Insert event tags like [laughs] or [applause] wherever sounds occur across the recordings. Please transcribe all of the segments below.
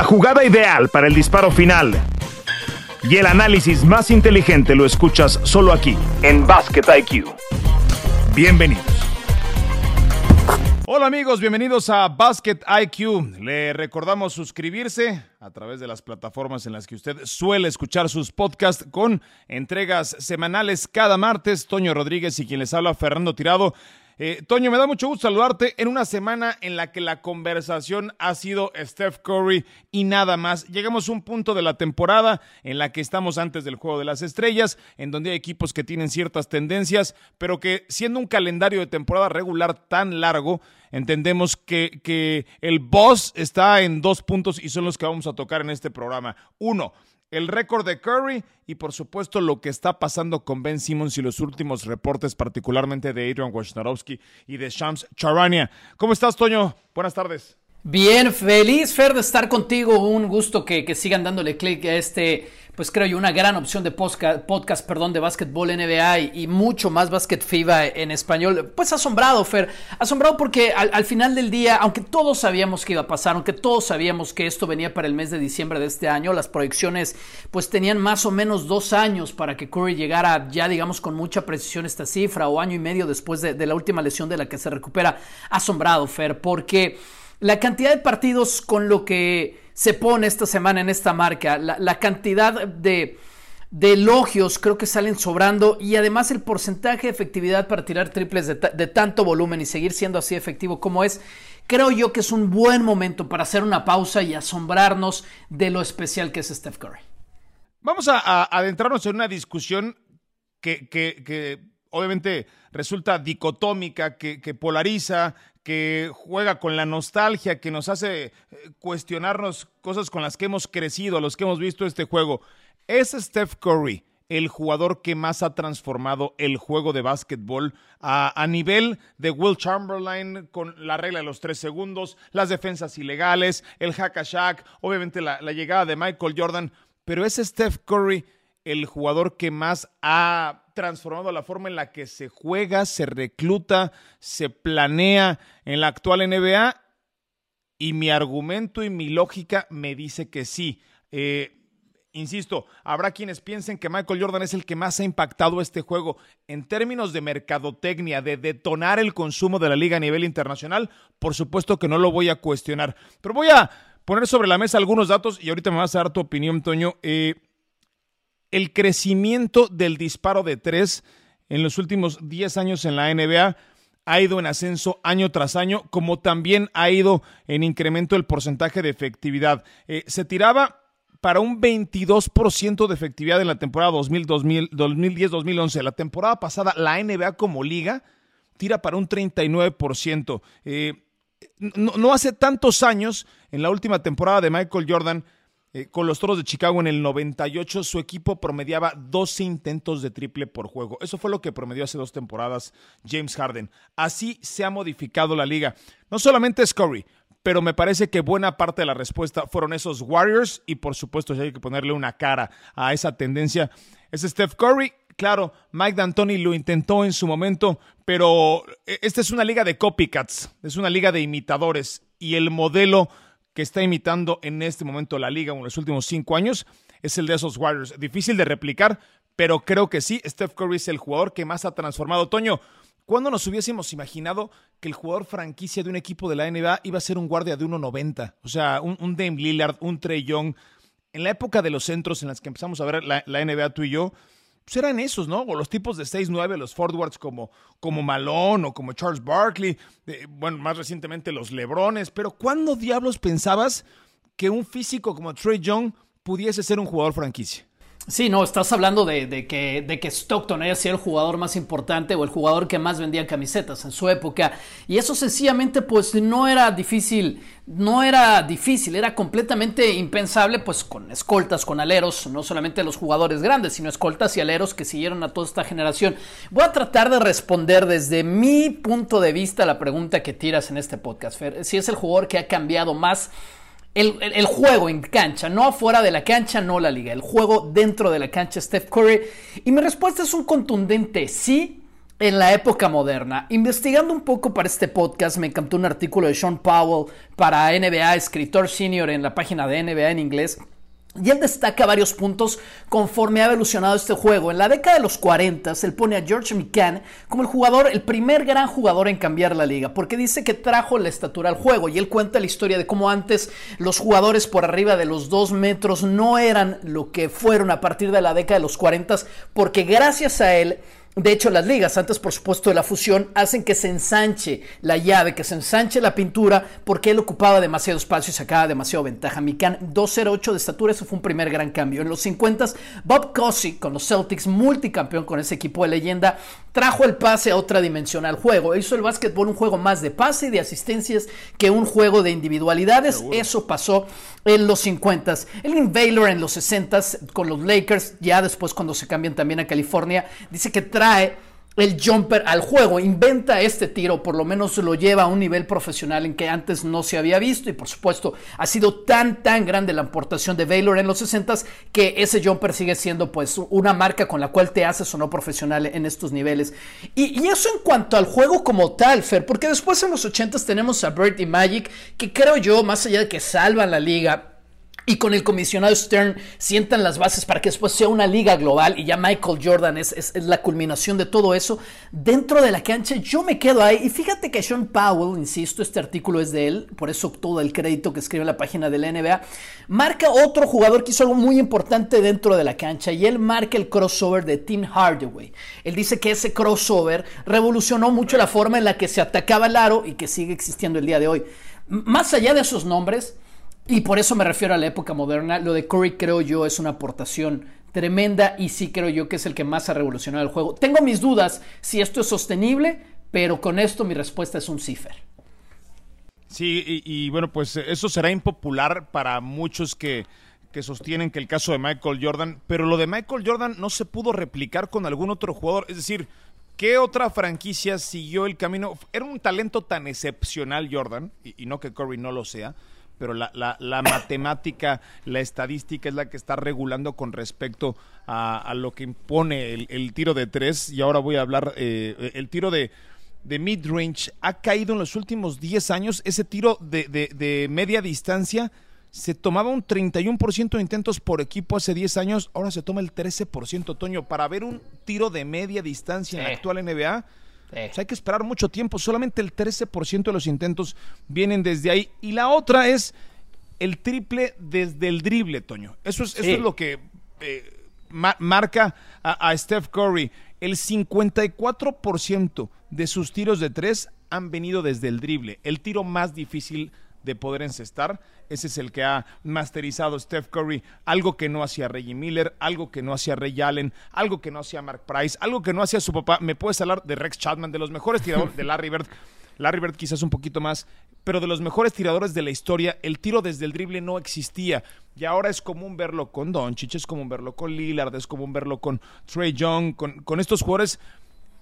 La jugada ideal para el disparo final y el análisis más inteligente lo escuchas solo aquí, en Basket IQ. Bienvenidos. Hola amigos, bienvenidos a Basket IQ. Le recordamos suscribirse a través de las plataformas en las que usted suele escuchar sus podcasts con entregas semanales cada martes. Toño Rodríguez y quien les habla, Fernando Tirado. Eh, Toño, me da mucho gusto saludarte en una semana en la que la conversación ha sido Steph Curry y nada más. Llegamos a un punto de la temporada en la que estamos antes del Juego de las Estrellas, en donde hay equipos que tienen ciertas tendencias, pero que siendo un calendario de temporada regular tan largo, entendemos que, que el boss está en dos puntos y son los que vamos a tocar en este programa. Uno, el récord de Curry y por supuesto lo que está pasando con Ben Simmons y los últimos reportes, particularmente de Adrian Wojnarowski y de Shams Charania. ¿Cómo estás, Toño? Buenas tardes. Bien, feliz Fer de estar contigo. Un gusto que, que sigan dándole clic a este pues creo yo, una gran opción de podcast, podcast perdón, de básquetbol NBA y, mucho más básquet FIBA en español. Pues asombrado, Fer. Asombrado porque al, final del día, aunque todos sabíamos que iba a pasar, aunque todos sabíamos que esto venía para el mes de diciembre de este año, las proyecciones pues tenían más o menos dos años para que Curry llegara ya, digamos, con mucha precisión esta cifra o año y medio después de, de la última lesión de la que se recupera. Asombrado, Fer, porque la cantidad de partidos con lo que se pone esta semana en esta marca. La, cantidad de, elogios creo que salen sobrando y además el porcentaje de efectividad para tirar triples de, tanto volumen y seguir siendo así efectivo como es, creo yo que es un buen momento para hacer una pausa y asombrarnos de lo especial que es Steph Curry. Vamos a, adentrarnos en una discusión que, obviamente resulta dicotómica, que, polariza, que juega con la nostalgia, que nos hace eh, cuestionarnos cosas con las que hemos crecido, los que hemos visto este juego. ¿Es Steph Curry el jugador que más ha transformado el juego de básquetbol a, nivel de Will Chamberlain con la regla de los tres segundos, las defensas ilegales, el hack a shack, obviamente la llegada de Michael Jordan? Pero ¿es Steph Curry el jugador que más ha transformado la forma en la que se juega, se recluta, se planea en la actual NBA? Y mi argumento y mi lógica me dice que sí. Eh, insisto, habrá quienes piensen que Michael Jordan es el que más ha impactado este juego en términos de mercadotecnia, de detonar el consumo de la liga a nivel internacional. Por supuesto que no lo voy a cuestionar, pero voy a poner sobre la mesa algunos datos y ahorita me vas a dar tu opinión, Toño. Eh, el crecimiento del disparo de tres en los últimos 10 años en la NBA ha ido en ascenso año tras año, como también ha ido en incremento el porcentaje de efectividad. se tiraba para un 22% de efectividad en la temporada 2010-2011. La temporada pasada, la NBA como liga tira para un 39%. no, no hace tantos años, en la última temporada de Michael Jordan, eh, con los Toros de Chicago en el 98, su equipo promediaba 12 intentos de triple por juego. Eso fue lo que promedió hace dos temporadas James Harden. Así se ha modificado la liga. No solamente es Curry, pero me parece que buena parte de la respuesta fueron esos Warriors y por supuesto si hay que ponerle una cara a esa tendencia es Steph Curry. Claro, Mike D'Antoni lo intentó en su momento, pero eh, esta es una liga de copycats, es una liga de imitadores y el modelo que está imitando en este momento la liga en los últimos cinco años es el de esos Warriors. Difícil de replicar, pero creo que sí, Steph Curry es el jugador que más ha transformado. Toño, ¿cuándo nos hubiésemos imaginado que el jugador franquicia de un equipo de la NBA iba a ser un guardia de 1.90? O sea, un, un, Dame Lillard, un Trey Young. En la época de los centros en las que empezamos a ver la, la NBA tú y yo, pues eran esos, ¿no? O los tipos de 6-9, los forwards como, como Malone o como Charles Barkley, bueno, más recientemente los Lebrones, pero ¿cuándo diablos pensabas que un físico como Trey Young pudiese ser un jugador franquicia? Sí, no, estás hablando de, que, Stockton haya sido el jugador más importante o el jugador que más vendía camisetas en su época. Y eso sencillamente pues no era difícil, no era difícil, era completamente impensable pues con escoltas, con aleros, no solamente los jugadores grandes, sino escoltas y aleros que siguieron a toda esta generación. Voy a tratar de responder desde mi punto de vista la pregunta que tiras en este podcast. Si es el jugador que ha cambiado más el, juego en cancha, no afuera de la cancha, no la liga, el juego dentro de la cancha, Steph Curry. Y mi respuesta es un contundente sí, en la época moderna. Investigando un poco para este podcast, me encantó un artículo de Sean Powell para NBA, escritor senior en la página de NBA en inglés. Y él destaca varios puntos conforme ha evolucionado este juego. En la década de los 40, él pone a George McCann como el jugador, el primer gran jugador en cambiar la liga, porque dice que trajo la estatura al juego. Y él cuenta la historia de cómo antes los jugadores por arriba de los dos metros no eran lo que fueron a partir de la década de los 40, porque gracias a él de hecho, las ligas, antes por supuesto de la fusión, hacen que se ensanche la llave, que se ensanche la pintura, porque él ocupaba demasiado espacio y sacaba demasiado ventaja. Mikan 2.08 de estatura, eso fue un primer gran cambio. En los 50, Bob Cossey con los Celtics, multicampeón con ese equipo de leyenda, trajo el pase a otra dimensión al juego. Hizo el básquetbol un juego más de pase y de asistencias que un juego de individualidades. Eso pasó en los 50. El Baylor en los 60 con los Lakers, ya después cuando se cambian también a California, dice que trae el jumper al juego, inventa este tiro, por lo menos lo lleva a un nivel profesional en que antes no se había visto y por supuesto ha sido tan tan grande la aportación de Baylor en los 60 que ese jumper sigue siendo pues una marca con la cual te haces o no profesional en estos niveles. Y, y eso en cuanto al juego como tal, Fer, porque después en los 80 tenemos a Bird y Magic que creo yo, más allá de que salvan la liga, y con el comisionado Stern sientan las bases para que después sea una liga global y ya Michael Jordan es, la culminación de todo eso. Dentro de la cancha yo me quedo ahí y fíjate que Sean Powell, insisto, este artículo es de él, por eso todo el crédito que escribe en la página de la NBA, marca otro jugador que hizo algo muy importante dentro de la cancha y él marca el crossover de Tim Hardaway. Él dice que ese crossover revolucionó mucho la forma en la que se atacaba el aro y que sigue existiendo el día de hoy. Más allá de esos nombres, y por eso me refiero a la época moderna. Lo de Curry creo yo es una aportación tremenda y sí creo yo que es el que más ha revolucionado el juego. Tengo mis dudas si esto es sostenible, pero con esto mi respuesta es un cifer. Sí, y, bueno, pues eso será impopular para muchos que, que sostienen que el caso de Michael Jordan, pero lo de Michael Jordan no se pudo replicar con algún otro jugador. Es decir, ¿Qué otra franquicia siguió el camino? Era un talento tan excepcional Jordan, y, no que Curry no lo sea, pero la, la, matemática, la estadística es la que está regulando con respecto a, lo que impone el, tiro de tres. Y ahora voy a hablar, eh, el tiro de, de mid-range ha caído en los últimos 10 años. Ese tiro de, de, media distancia se tomaba un 31% de intentos por equipo hace 10 años, ahora se toma el 13%, Toño. Para ver un tiro de media distancia en la actual NBA hay que esperar mucho tiempo. Solamente el 13% de los intentos vienen desde ahí. Y la otra es el triple desde el drible, Toño. Eso es, eso es lo que eh, marca a, a Steph Curry. El 54% de sus tiros de tres han venido desde el drible. El tiro más difícil de poder encestar. Ese es el que ha masterizado Steph Curry, algo que no hacía Reggie Miller, algo que no hacía Ray Allen, algo que no hacía Mark Price, algo que no hacía su papá. Me puedes hablar de Rex Chapman, de los mejores tiradores de Larry Bird. Larry Bird quizás un poquito más, pero de los mejores tiradores de la historia, el tiro desde el drible no existía. Y ahora es común verlo con Doncic, es común verlo con Lillard, es común verlo con Trey Young, con, con estos jugadores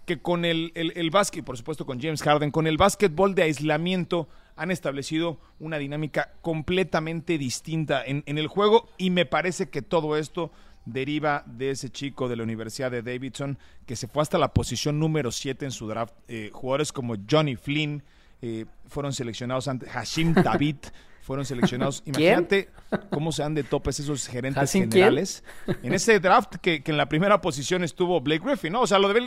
que con el, el, el básquet, por supuesto con James Harden, con el básquetbol de aislamiento han establecido una dinámica completamente distinta en, en, el juego y me parece que todo esto deriva de ese chico de la Universidad de Davidson que se fue hasta la posición número 7 en su draft. Eh, jugadores como Johnny Flynn eh, fueron seleccionados ante Hashim [laughs] David fueron seleccionados. [laughs] Imagínate cómo se dan de topes esos gerentes generales. En ese draft que, en la primera posición estuvo Blake Griffin, ¿no? O sea, lo de,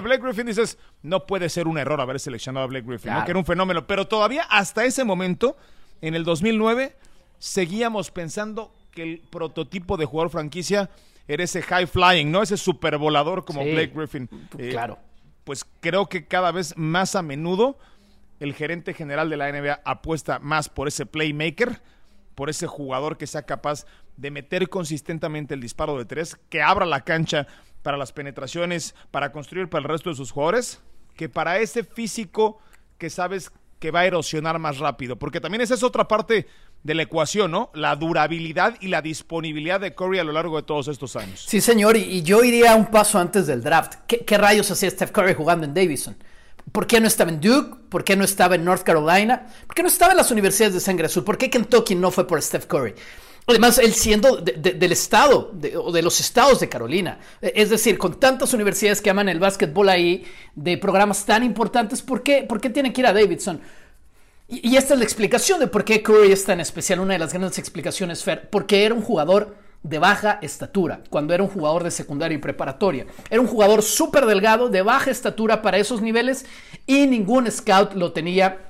Blake, Griffin dices, no puede ser un error haber seleccionado a Blake Griffin, que era un fenómeno. Pero todavía hasta ese momento, en el 2009, seguíamos pensando que el prototipo de jugador franquicia era ese high flying, ¿no? Ese super volador como Blake Griffin. claro. Eh, pues creo que cada vez más a menudo el gerente general de la NBA apuesta más por ese playmaker, por ese jugador que sea capaz de meter consistentemente el disparo de tres, que abra la cancha para las penetraciones, para construir para el resto de sus jugadores, que para ese físico que sabes que va a erosionar más rápido, porque también esa es otra parte de la ecuación, ¿no? La durabilidad y la disponibilidad de Curry a lo largo de todos estos años. Sí, señor, y, yo iría un paso antes del draft. ¿Qué, ¿Qué, rayos hacía Steph Curry jugando en Davidson? ¿Por qué no estaba en Duke? ¿Por qué no estaba en North Carolina? ¿Por qué no estaba en las universidades de sangre azul? ¿Por qué Kentucky no fue por Steph Curry? Además, él siendo del estado o de los estados de Carolina. Es decir, con tantas universidades que aman el básquetbol ahí, de programas tan importantes, ¿por qué, por qué tiene que ir a Davidson? Y, y, esta es la explicación de por qué Curry es tan especial, una de las grandes explicaciones, Fer, porque era un jugador de baja estatura, cuando era un jugador de secundaria y preparatoria. Era un jugador súper delgado, de baja estatura para esos niveles, y ningún scout lo tenía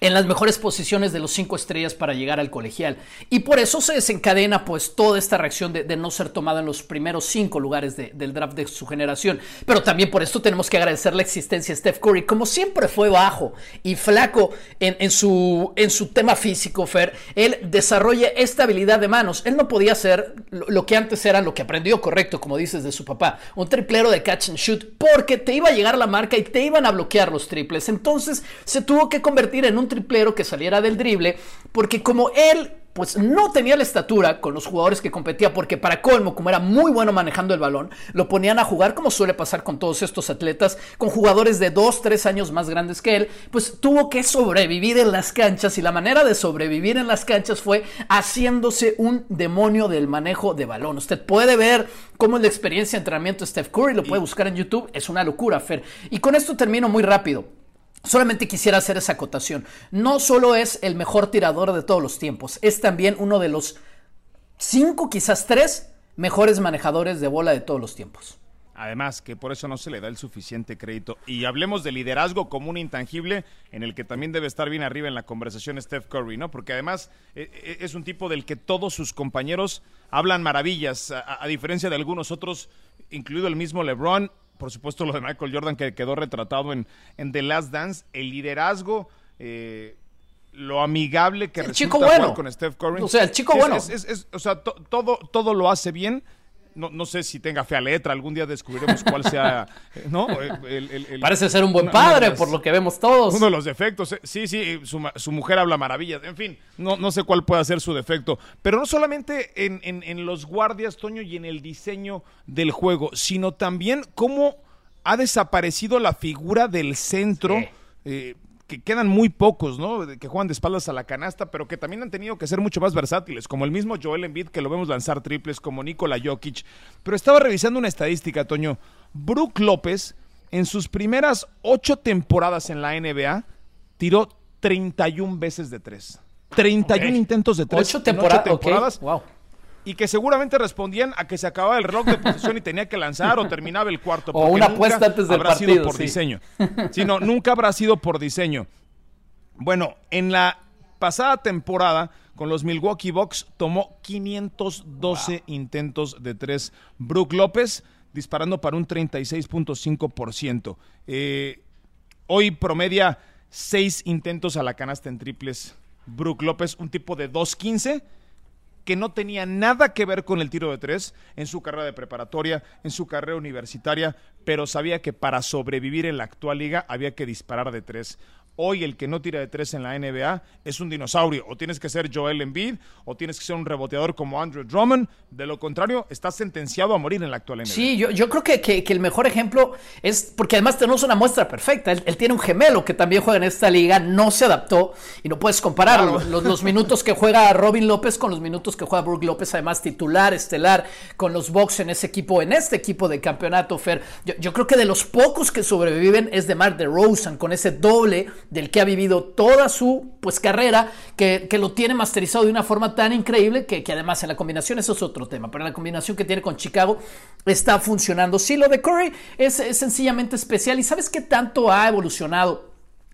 en las mejores posiciones de los cinco estrellas para llegar al colegial. Y por eso se desencadena pues toda esta reacción de, no ser tomado en los primeros cinco lugares del draft de su generación. Pero también por esto tenemos que agradecer la existencia de Steph Curry. Como siempre fue bajo y flaco en, su, en su tema físico, Fer, él desarrolla esta habilidad de manos. Él no podía hacer lo, que antes era lo que aprendió correcto, como dices de su papá, un triplero de catch and shoot, porque te iba a llegar la marca y te iban a bloquear los triples. Entonces se tuvo que convertir en un triplero que saliera del drible, porque como él pues no tenía la estatura con los jugadores que competía, porque para colmo, como era muy bueno manejando el balón, lo ponían a jugar como suele pasar con todos estos atletas, con jugadores de 2, 3 años más grandes que él, pues tuvo que sobrevivir en las canchas y la manera de sobrevivir en las canchas fue haciéndose un demonio del manejo de balón. Usted puede ver cómo es la experiencia de entrenamiento de Steph Curry, lo puede buscar en YouTube, es una locura, Fer. Y con esto termino muy rápido. Solamente quisiera hacer esa acotación. No solo es el mejor tirador de todos los tiempos, es también uno de los cinco, quizás tres, mejores manejadores de bola de todos los tiempos. Además, que por eso no se le da el suficiente crédito. Y hablemos de liderazgo como un intangible en el que también debe estar bien arriba en la conversación Steph Curry, ¿no? Porque además eh, eh, es un tipo del que todos sus compañeros hablan maravillas, a diferencia de algunos otros, incluido el mismo LeBron por supuesto lo de Michael Jordan que quedó retratado en, en The Last Dance, el liderazgo, eh, lo amigable que el chico bueno. con Steph Curry. O sea, el chico bueno. o sea, todo, todo lo hace bien no, no, sé si tenga fea letra, algún día descubriremos cuál sea, eh, ¿no? [laughs] Parece ser un buen padre, por lo que vemos todos. Uno de los defectos, eh, sí, sí, su, mujer habla maravillas, en fin, no, no sé cuál puede ser su defecto, pero no solamente en, en, los guardias, Toño, y en el diseño del juego, sino también cómo ha desaparecido la figura del centro. Eh, que quedan muy pocos, ¿no? Que juegan de espaldas a la canasta, pero que también han tenido que ser mucho más versátiles, como el mismo Joel Embiid, que lo vemos lanzar triples, como Nikola Jokic. Pero estaba revisando una estadística, Toño. Brook López, en sus primeras ocho temporadas en la NBA, tiró 31 veces de tres. 31 intentos de tres. Ocho, temporadas. Wow y que seguramente respondían a que se acababa el reloj de posición y tenía que lanzar o terminaba el cuarto. O una apuesta antes del habrá sido por diseño. [laughs] Sino, nunca habrá sido por diseño. Bueno, en la pasada temporada con los Milwaukee Bucks tomó 512 intentos de tres. Brook López disparando para un 36.5%. Eh, hoy promedia seis intentos a la canasta en triples. Brook López, un tipo de 2.15 que no tenía nada que ver con el tiro de tres en su carrera de preparatoria, en su carrera universitaria, pero sabía que para sobrevivir en la actual liga había que disparar de tres. Hoy el que no tira de tres en la NBA es un dinosaurio. O tienes que ser Joel Embiid o tienes que ser un reboteador como Andrew Drummond. De lo contrario, estás sentenciado a morir en la actual NBA. Sí, yo, yo creo que, que, el mejor ejemplo es porque además tenemos una muestra perfecta. Él, tiene un gemelo que también juega en esta liga, no se adaptó y no puedes comparar los, los, minutos que juega Robin López con los minutos que juega Brook López, además titular, estelar, con los Bucks en ese equipo, en este equipo de campeonato, Fer. Yo, yo creo que de los pocos que sobreviven es de Mark DeRozan con ese doble del que ha vivido toda su pues, carrera, que, lo tiene masterizado de una forma tan increíble que, además en la combinación, eso es otro tema, pero la combinación que tiene con Chicago está funcionando. Sí, lo de Curry es, es sencillamente especial y sabes qué tanto ha evolucionado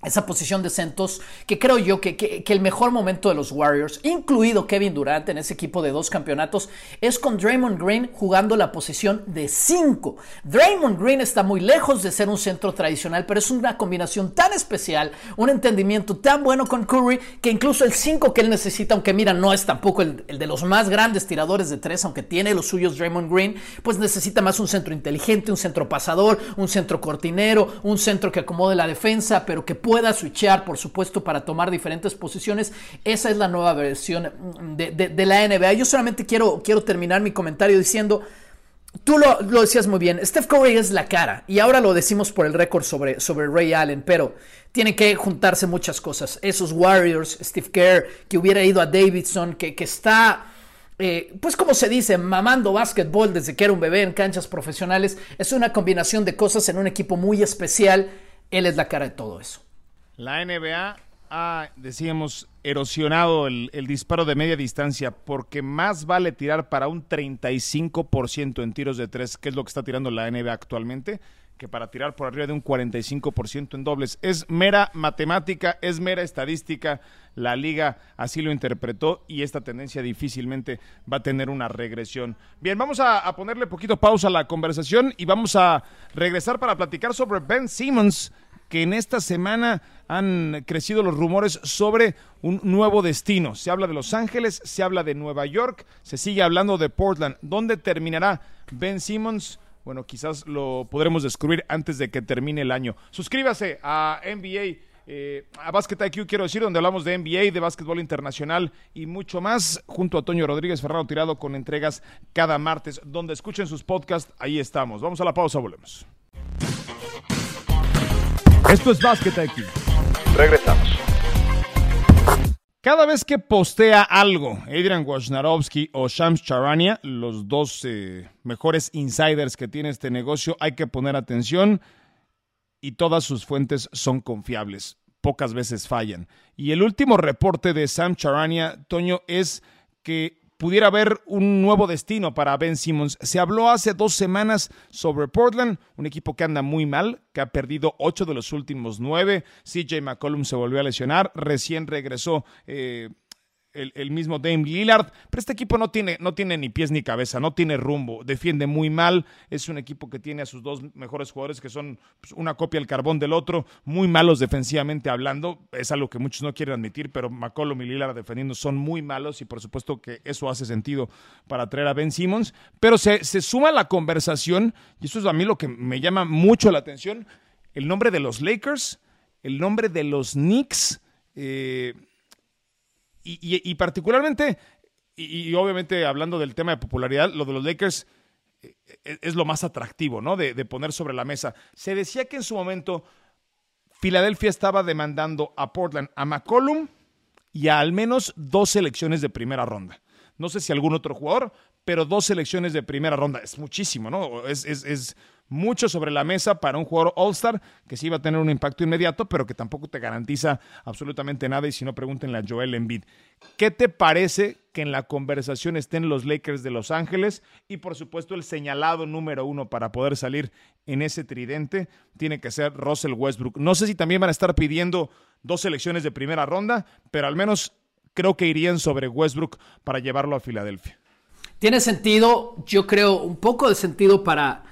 esa posición de centos, que creo yo que, el mejor momento de los Warriors, incluido Kevin Durant en ese equipo de dos campeonatos, es con Draymond Green jugando la posición de 5. Draymond Green está muy lejos de ser un centro tradicional, pero es una combinación tan especial, un entendimiento tan bueno con Curry, que incluso el 5 que él necesita, aunque mira, no es tampoco el, el de los más grandes tiradores de tres, aunque tiene los suyos Draymond Green, pues necesita más un centro inteligente, un centro pasador, un centro cortinero, un centro que acomode la defensa, pero que puede pueda switchar, por supuesto, para tomar diferentes posiciones. Esa es la nueva versión de, la NBA. Yo solamente quiero, quiero terminar mi comentario diciendo... Tú lo, decías muy bien, Steph Curry es la cara y ahora lo decimos por el récord sobre, sobre Ray Allen, pero tiene que juntarse muchas cosas. Esos Warriors, Steve Kerr, que hubiera ido a Davidson, que, que está eh, pues como se dice, mamando básquetbol desde que era un bebé en canchas profesionales. Es una combinación de cosas en un equipo muy especial. Él es la cara de todo eso. La NBA ha, decíamos, erosionado el, disparo de media distancia porque más vale tirar para un 35% en tiros de tres, que es lo que está tirando la NBA actualmente, que para tirar por arriba de un 45% en dobles. Es mera matemática, es mera estadística. La liga así lo interpretó y esta tendencia difícilmente va a tener una regresión. Bien, vamos a, a ponerle poquito pausa a la conversación y vamos a regresar para platicar sobre Ben Simmons que en esta semana han crecido los rumores sobre un nuevo destino. Se habla de Los Ángeles, se habla de Nueva York, se sigue hablando de Portland. ¿Dónde terminará Ben Simmons? Bueno, quizás lo podremos descubrir antes de que termine el año. Suscríbase a NBA. Eh, a Basket IQ quiero decir, donde hablamos de NBA, de básquetbol internacional y mucho más, junto a Toño Rodríguez Ferraro Tirado con entregas cada martes. Donde escuchen sus podcasts, ahí estamos. Vamos a la pausa, volvemos. Esto es Basket IQ. Regresamos. Cada vez que postea algo, Adrian Wojnarowski o Shams Charania, los dos eh, mejores insiders que tiene este negocio, hay que poner atención y todas sus fuentes son confiables. Pocas veces fallan. Y el último reporte de Sam Charania, Toño, es que pudiera haber un nuevo destino para Ben Simmons. Se habló hace dos semanas sobre Portland, un equipo que anda muy mal, que ha perdido ocho de los últimos nueve. CJ McCollum se volvió a lesionar, recién regresó. Eh, el, mismo Dame Lillard, pero este equipo no tiene, no tiene ni pies ni cabeza, no tiene rumbo, defiende muy mal, es un equipo que tiene a sus dos mejores jugadores que son pues, una copia del carbón del otro, muy malos defensivamente hablando, es algo que muchos no quieren admitir, pero McCollum y Lillard defendiendo son muy malos y por supuesto que eso hace sentido para traer a Ben Simmons, pero se, se suma la conversación, y eso es a mí lo que me llama mucho la atención, el nombre de los Lakers, el nombre de los Knicks, eh, y, y, y, particularmente, y, y, obviamente hablando del tema de popularidad, lo de los Lakers es, es lo más atractivo, ¿no? De, de, poner sobre la mesa. Se decía que en su momento Filadelfia estaba demandando a Portland, a McCollum y a al menos dos selecciones de primera ronda. No sé si algún otro jugador, pero dos selecciones de primera ronda. Es muchísimo, ¿no? Es, es, es mucho sobre la mesa para un jugador All-Star que sí va a tener un impacto inmediato, pero que tampoco te garantiza absolutamente nada. Y si no, pregúntenle a Joel Embiid. ¿Qué te parece que en la conversación estén los Lakers de Los Ángeles? Y por supuesto, el señalado número uno para poder salir en ese tridente tiene que ser Russell Westbrook. No sé si también van a estar pidiendo dos selecciones de primera ronda, pero al menos creo que irían sobre Westbrook para llevarlo a Filadelfia. Tiene sentido, yo creo, un poco de sentido para,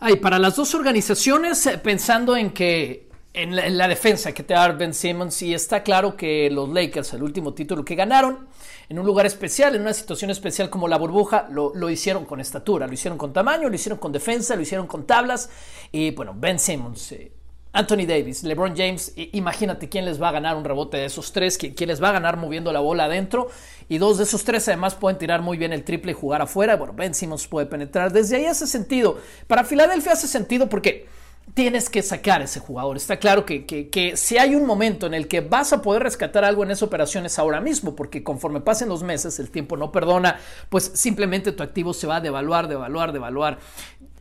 ay, para las dos organizaciones, eh, pensando en que en la, en la, defensa que te da Ben Simmons, y está claro que los Lakers, el último título que ganaron, en un lugar especial, en una situación especial como la burbuja, lo, lo hicieron con estatura, lo hicieron con tamaño, lo hicieron con defensa, lo hicieron con tablas, y bueno, Ben Simmons. Eh, Anthony Davis, LeBron James, imagínate quién les va a ganar un rebote de esos tres, quién les va a ganar moviendo la bola adentro. Y dos de esos tres además pueden tirar muy bien el triple y jugar afuera. Bueno, Ben Simmons puede penetrar. Desde ahí hace sentido. Para Filadelfia hace sentido porque tienes que sacar ese jugador. Está claro que, que, si hay un momento en el que vas a poder rescatar algo en esa operación es ahora mismo, porque conforme pasen los meses, el tiempo no perdona, pues simplemente tu activo se va a devaluar, devaluar, devaluar.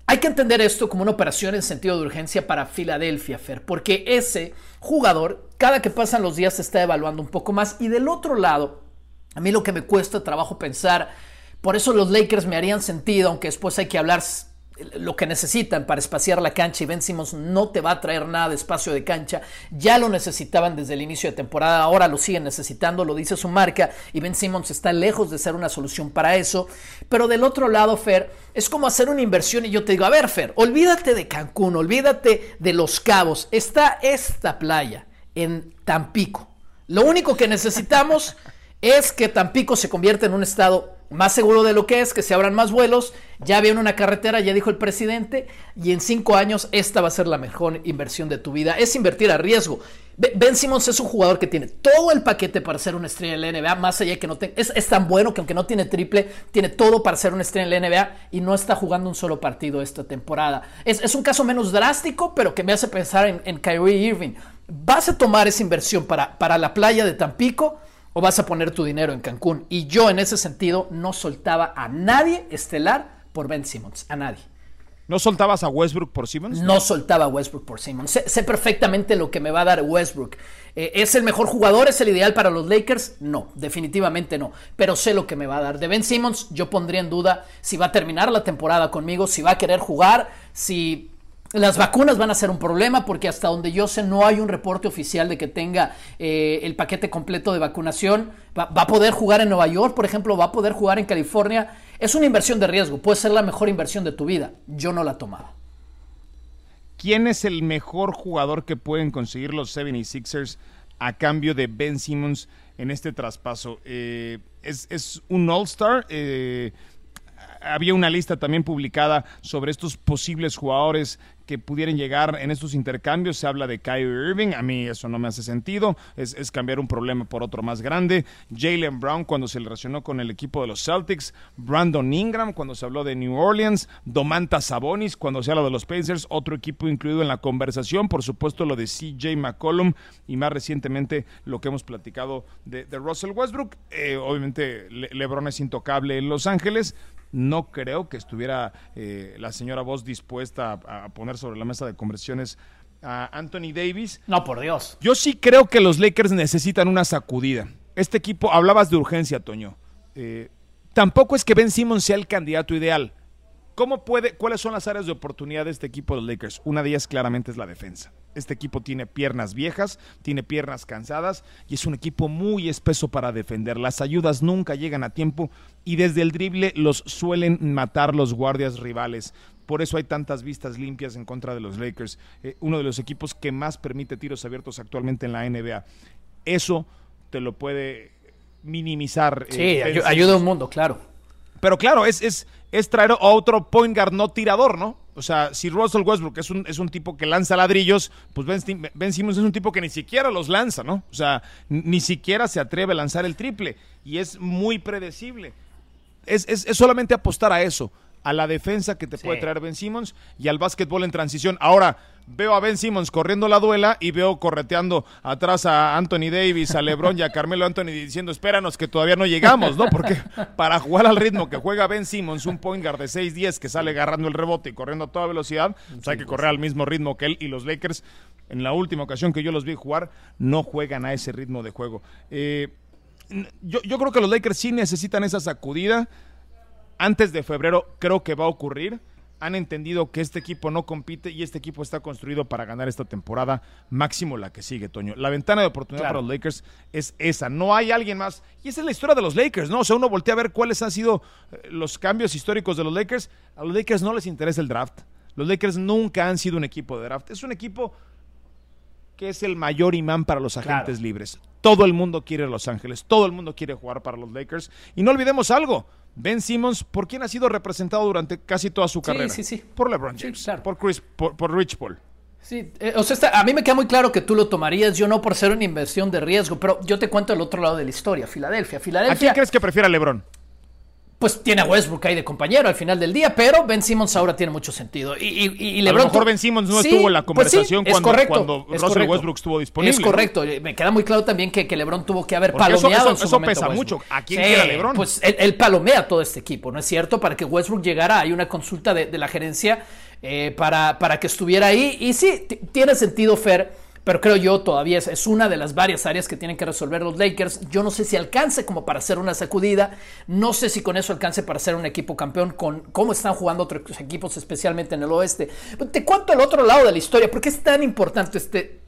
Hay que entender esto como una operación en sentido de urgencia para Filadelfia, Fer, porque ese jugador, cada que pasan los días, se está evaluando un poco más. Y del otro lado, a mí lo que me cuesta trabajo pensar, por eso los Lakers me harían sentido, aunque después hay que hablar lo que necesitan para espaciar la cancha y Ben Simmons no te va a traer nada de espacio de cancha. Ya lo necesitaban desde el inicio de temporada, ahora lo siguen necesitando, lo dice su marca y Ben Simmons está lejos de ser una solución para eso. Pero del otro lado, Fer, es como hacer una inversión y yo te digo, a ver, Fer, olvídate de Cancún, olvídate de Los Cabos, está esta playa en Tampico. Lo único que necesitamos [laughs] es que Tampico se convierta en un estado más seguro de lo que es, que se abran más vuelos, ya viene una carretera, ya dijo el presidente, y en cinco años esta va a ser la mejor inversión de tu vida. Es invertir a riesgo. Ben Simmons es un jugador que tiene todo el paquete para ser una estrella en la NBA, más allá de que no tenga, es, es, tan bueno que aunque no tiene triple, tiene todo para ser una estrella en la NBA y no está jugando un solo partido esta temporada. Es, un caso menos drástico, pero que me hace pensar en, Kyrie Irving. ¿Vas a tomar esa inversión para la playa de Tampico? O vas a poner tu dinero en Cancún. Y yo en ese sentido no soltaba a nadie estelar por Ben Simmons, a nadie. ¿No soltabas a Westbrook por Simmons? No soltaba a Westbrook por Simmons. Sé, perfectamente lo que me va a dar Westbrook. Eh, ¿Es el mejor jugador? ¿Es el ideal para los Lakers? No, definitivamente no. Pero sé lo que me va a dar. De Ben Simmons yo pondría en duda si va a terminar la temporada conmigo, si va a querer jugar, si las vacunas van a ser un problema porque hasta donde yo sé no hay un reporte oficial de que tenga eh, el paquete completo de vacunación. Va, a poder jugar en Nueva York, por ejemplo, va a poder jugar en California. Es una inversión de riesgo, puede ser la mejor inversión de tu vida. Yo no la tomaba. ¿Quién es el mejor jugador que pueden conseguir los 76ers a cambio de Ben Simmons en este traspaso? Eh, es, es, un All-Star. Eh, había una lista también publicada sobre estos posibles jugadores que pudieran llegar en estos intercambios. Se habla de Kyrie Irving, a mí eso no me hace sentido, es, cambiar un problema por otro más grande. Jalen Brown cuando se relacionó con el equipo de los Celtics, Brandon Ingram cuando se habló de New Orleans, Domantas Sabonis cuando se habla de los Pacers, otro equipo incluido en la conversación, por supuesto lo de CJ McCollum y más recientemente lo que hemos platicado de, Russell Westbrook. Eh, obviamente LeBron es intocable en Los Ángeles, no creo que estuviera eh, la señora Voss dispuesta a, poner sobre la mesa de conversiones a Anthony Davis. No, por Dios. Yo sí creo que los Lakers necesitan una sacudida. Este equipo, hablabas de urgencia, Toño. Eh, tampoco es que Ben Simmons sea el candidato ideal. ¿Cómo puede, ¿Cuáles son las áreas de oportunidad de este equipo de los Lakers? Una de ellas claramente es la defensa. Este equipo tiene piernas viejas, tiene piernas cansadas y es un equipo muy espeso para defender. Las ayudas nunca llegan a tiempo y desde el drible los suelen matar los guardias rivales. Por eso hay tantas vistas limpias en contra de los Lakers, eh, uno de los equipos que más permite tiros abiertos actualmente en la NBA. Eso te lo puede minimizar. Eh, sí, ayuda a un mundo, claro. Pero claro, es, es, es traer a otro point guard no tirador, ¿no? O sea, si Russell Westbrook es un, es un tipo que lanza ladrillos, pues ben, Simmons es un tipo que ni siquiera los lanza, ¿no? O sea, ni siquiera se atreve a lanzar el triple y es muy predecible. Es, es, es solamente apostar a eso a la defensa que te puede traer Ben Simmons y al básquetbol en transición. Ahora, veo a Ben Simmons corriendo la duela y veo correteando atrás a Anthony Davis, a LeBron y a Carmelo Anthony diciendo, espéranos que todavía no llegamos, ¿no? Porque para jugar al ritmo que juega Ben Simmons, un point guard de 6-10 que sale agarrando el rebote y corriendo a toda velocidad, pues hay que correr al mismo ritmo que él y los Lakers, en la última ocasión que yo los vi jugar, no juegan a ese ritmo de juego. Eh, yo, yo creo que los Lakers sí necesitan esa sacudida antes de febrero creo que va a ocurrir. Han entendido que este equipo no compite y este equipo está construido para ganar esta temporada, máximo la que sigue, Toño. La ventana de oportunidad para los Lakers es esa. No hay alguien más. Y esa es la historia de los Lakers, ¿no? O sea, uno voltea a ver cuáles han sido eh, los cambios históricos de los Lakers. A los Lakers no les interesa el draft. Los Lakers nunca han sido un equipo de draft. Es un equipo que es el mayor imán para los agentes libres. Todo el mundo quiere Los Ángeles, todo el mundo quiere jugar para los Lakers. Y no olvidemos algo, Ben Simmons, ¿por quién ha sido representado durante casi toda su carrera? Sí, sí, Por LeBron James, por, Chris, por, Rich Paul. Sí, eh, o sea, a mí me queda muy claro que tú lo tomarías, yo no por ser una inversión de riesgo, pero yo te cuento el otro lado de la historia, Filadelfia. Filadelfia ¿A quién crees que prefiera LeBron? Pues tiene a Westbrook ahí de compañero al final del día, pero Ben Simmons ahora tiene mucho sentido. Y, y, LeBron, a lo mejor Ben Simmons no estuvo en la pues conversación cuando, Russell Westbrook estuvo disponible. Es correcto. Me queda muy claro también que, que LeBron tuvo que haber palomeado eso, eso, pesa mucho. ¿A quién sí, LeBron? Pues él, palomea todo este equipo, ¿no es cierto? Para que Westbrook llegara, hay una consulta de, de la gerencia eh, para, para que estuviera ahí. Y sí, tiene sentido, Fer pero creo yo todavía es, una de las varias áreas que tienen que resolver los Lakers. Yo no sé si alcance como para hacer una sacudida, no sé si con eso alcance para ser un equipo campeón con cómo están jugando otros equipos, especialmente en el oeste. Te cuento el otro lado de la historia, porque es tan importante este,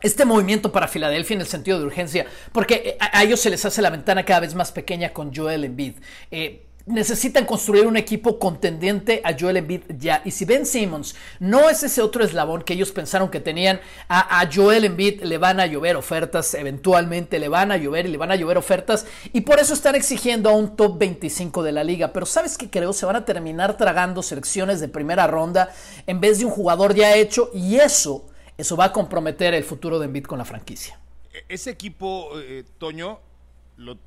este movimiento para Filadelfia en el sentido de urgencia, porque a, ellos se les hace la ventana cada vez más pequeña con Joel Embiid. Eh, necesitan construir un equipo contendiente a Joel Embiid ya. Y si Ben Simmons no es ese otro eslabón que ellos pensaron que tenían, a, Joel Embiid le van a llover ofertas, eventualmente le van a llover y le van a llover ofertas. Y por eso están exigiendo a un top 25 de la liga. Pero ¿sabes qué creo? Se van a terminar tragando selecciones de primera ronda en vez de un jugador ya hecho. Y eso, eso va a comprometer el futuro de Embiid con la franquicia. E, ese equipo, eh, Toño,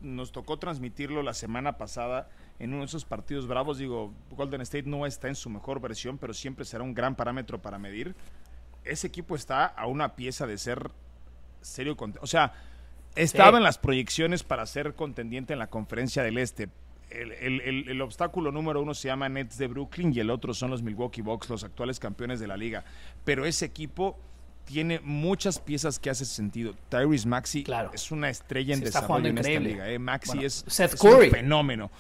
nos tocó transmitirlo la semana pasada en uno de esos partidos bravos. Digo, Golden State no está en su mejor versión, pero siempre será un gran parámetro para medir. Ese equipo está a una pieza de ser serio. O sea, estaba en las proyecciones para ser contendiente en la conferencia del Este. El, obstáculo número uno se llama Nets de Brooklyn y el otro son los Milwaukee Bucks, los actuales campeones de la liga. Pero ese equipo tiene muchas piezas que hace sentido. Tyrese Maxi es una estrella en desarrollo en esta liga. ¿eh? Maxi es, un fenómeno.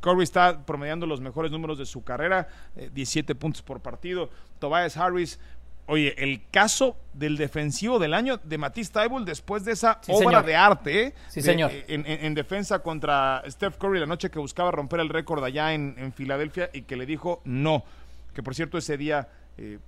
Curry está promediando los mejores números de su carrera, 17 eh, puntos por partido. Tobias Harris Oye, el caso del defensivo del año de Matisse Taibul después de esa obra de arte ¿eh? sí, señor. En, defensa contra Steph Curry la noche que buscaba romper el récord allá en, Filadelfia y que le dijo no. Que por cierto ese día eh,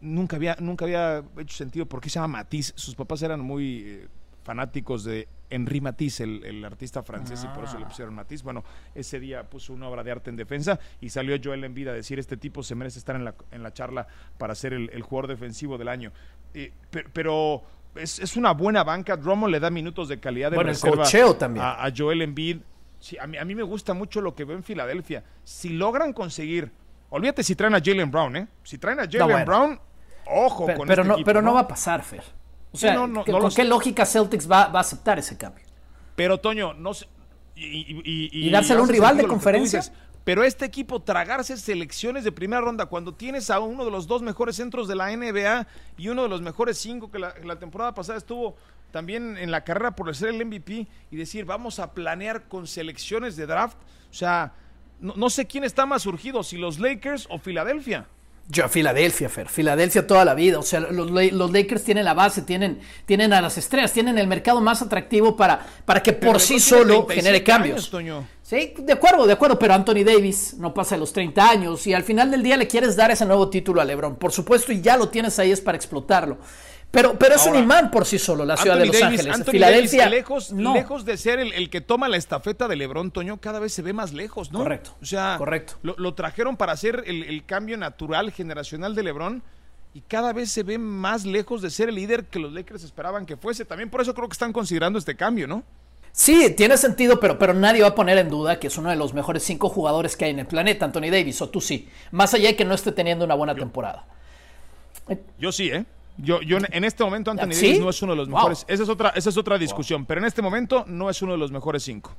nunca, había, nunca había hecho sentido por qué se llama Matisse. Sus papás eran muy eh, fanáticos de Henri Matisse, el, artista francés, y por eso le ah. pusieron Matisse. Bueno, ese día puso una obra de arte en defensa y salió Joel Embiid a decir, este tipo se merece estar en la, en la charla para ser el, jugador defensivo del año. pero, es, una buena banca, Romo le da minutos de calidad de bueno, también. A, Joel Embiid. Sí, a, mí, a mí me gusta mucho lo que veo en Filadelfia. Si logran conseguir, olvídate si traen a Jalen Brown, ¿eh? Si traen a Jalen Brown, ojo con pero este no, equipo, Pero no va a pasar, Fer. O sea, ¿con qué lógica Celtics va, a aceptar ese cambio? Pero, Toño, no sé. Y, dárselo a un rival de conferencia. pero este equipo tragarse selecciones de primera ronda cuando tienes a uno de los dos mejores centros de la NBA y uno de los mejores cinco que la, temporada pasada estuvo también en la carrera por ser el MVP y decir vamos a planear con selecciones de draft. O sea, no, no sé quién está más surgido, si los Lakers o Filadelfia. Yo, Filadelfia, Fer. Filadelfia toda la vida. O sea, los, Lakers tienen la base, tienen, tienen a las estrellas, tienen el mercado más atractivo para, para que por sí solo genere cambios. sí, de acuerdo, de acuerdo. Pero Anthony Davis no pasa de los 30 años y al final del día le quieres dar ese nuevo título a LeBron. Por supuesto, y ya lo tienes ahí, es para explotarlo. Pero, pero es un imán por sí solo, la ciudad de Los Ángeles. Filadelfia. lejos, lejos de ser el, que toma la estafeta de Lebron, Toño, cada vez se ve más lejos, ¿no? Correcto. O sea, correcto. Lo, trajeron para hacer el, cambio natural, generacional de Lebron. Y cada vez se ve más lejos de ser el líder que los Lakers esperaban que fuese. También por eso creo que están considerando este cambio, ¿no? Sí, tiene sentido, pero, pero nadie va a poner en duda que es uno de los mejores cinco jugadores que hay en el planeta, Anthony Davis, o tú sí. Más allá de que no esté teniendo una buena temporada. Yo sí, ¿eh? Yo, yo en este momento Anthony Davis no es uno de los mejores. Esa es otra, esa es otra discusión. Pero en este momento no es uno de los mejores cinco.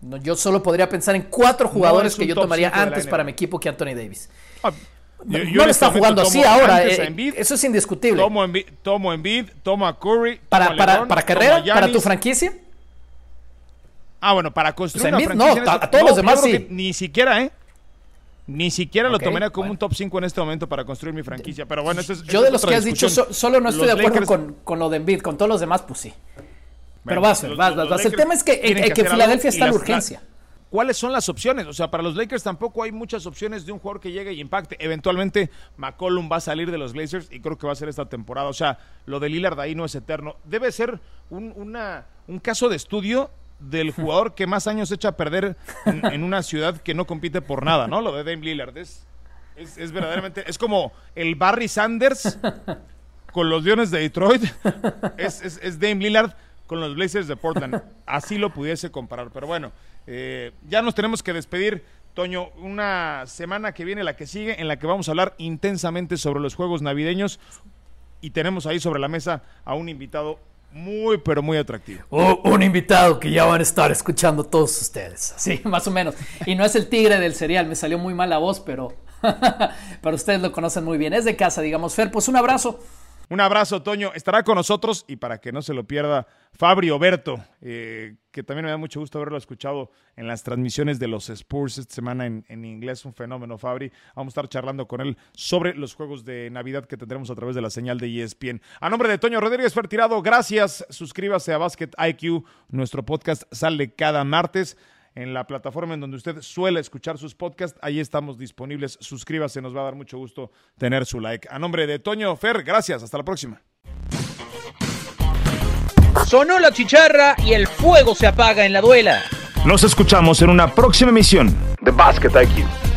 No, yo solo podría pensar en cuatro jugadores que yo tomaría antes para mi equipo que Anthony Davis. Ah, no, le está este jugando así ahora. Eh, eso es indiscutible. Tomo Embiid, tomo, Embiid, tomo a Curry. ¿Para, para, para carrera? ¿Para tu franquicia? Ah, bueno, para construir una franquicia. No, a, todos los demás sí. Ni siquiera, ¿eh? Ni siquiera lo tomaría como un top 5 en este momento para construir mi franquicia. Pero bueno, eso es. Yo de los que has dicho, solo no estoy de acuerdo con, con, lo de Embiid. Con todos los demás, pues sí. pero vas, vas, vas. El tema es que, que, Filadelfia está en urgencia. ¿Cuáles son las opciones? O sea, para los Lakers tampoco hay muchas opciones de un jugador que llegue y impacte. Eventualmente, McCollum va a salir de los Blazers y creo que va a ser esta temporada. O sea, lo de Lillard ahí no es eterno. Debe ser un, una, un caso de estudio del [laughs] jugador que más años echa a perder en, una ciudad que no compite por nada, ¿no? Lo de Dame Lillard es, es, verdaderamente, es como el Barry Sanders con los Leones de Detroit, es, es, Dame Lillard con los Blazers de Portland. Así lo pudiese comparar, pero bueno, eh, ya nos tenemos que despedir. Toño, una semana que viene, la que sigue, en la que vamos a hablar intensamente sobre los juegos navideños y tenemos ahí sobre la mesa a un invitado muy, pero muy atractivo. un invitado que ya van a estar escuchando todos ustedes. [laughs] Sí, más o menos. Y no es el tigre del cereal, me salió muy mal la voz, pero, [laughs] pero ustedes lo conocen muy bien. Es de casa, digamos. Fer, pues un abrazo. Un abrazo, Toño. Estará con nosotros y para que no se lo pierda, Fabio Berto, eh, que también me da mucho gusto haberlo escuchado en las transmisiones de los Spurs esta semana en, inglés. Un fenómeno, Fabri. Vamos a estar charlando con él sobre los juegos de Navidad que tendremos a través de la señal de ESPN. A nombre de Toño Rodríguez Fertirado, gracias. Suscríbase a Basket IQ. Nuestro podcast sale cada martes en la plataforma en donde usted suele escuchar sus podcasts. Ahí estamos disponibles. Suscríbase, nos va a dar mucho gusto tener su like. A nombre de Toño Fer, gracias. Hasta la próxima. Sonó la chicharra y el fuego se apaga en la duela. Nos escuchamos en una próxima emisión de Basket IQ.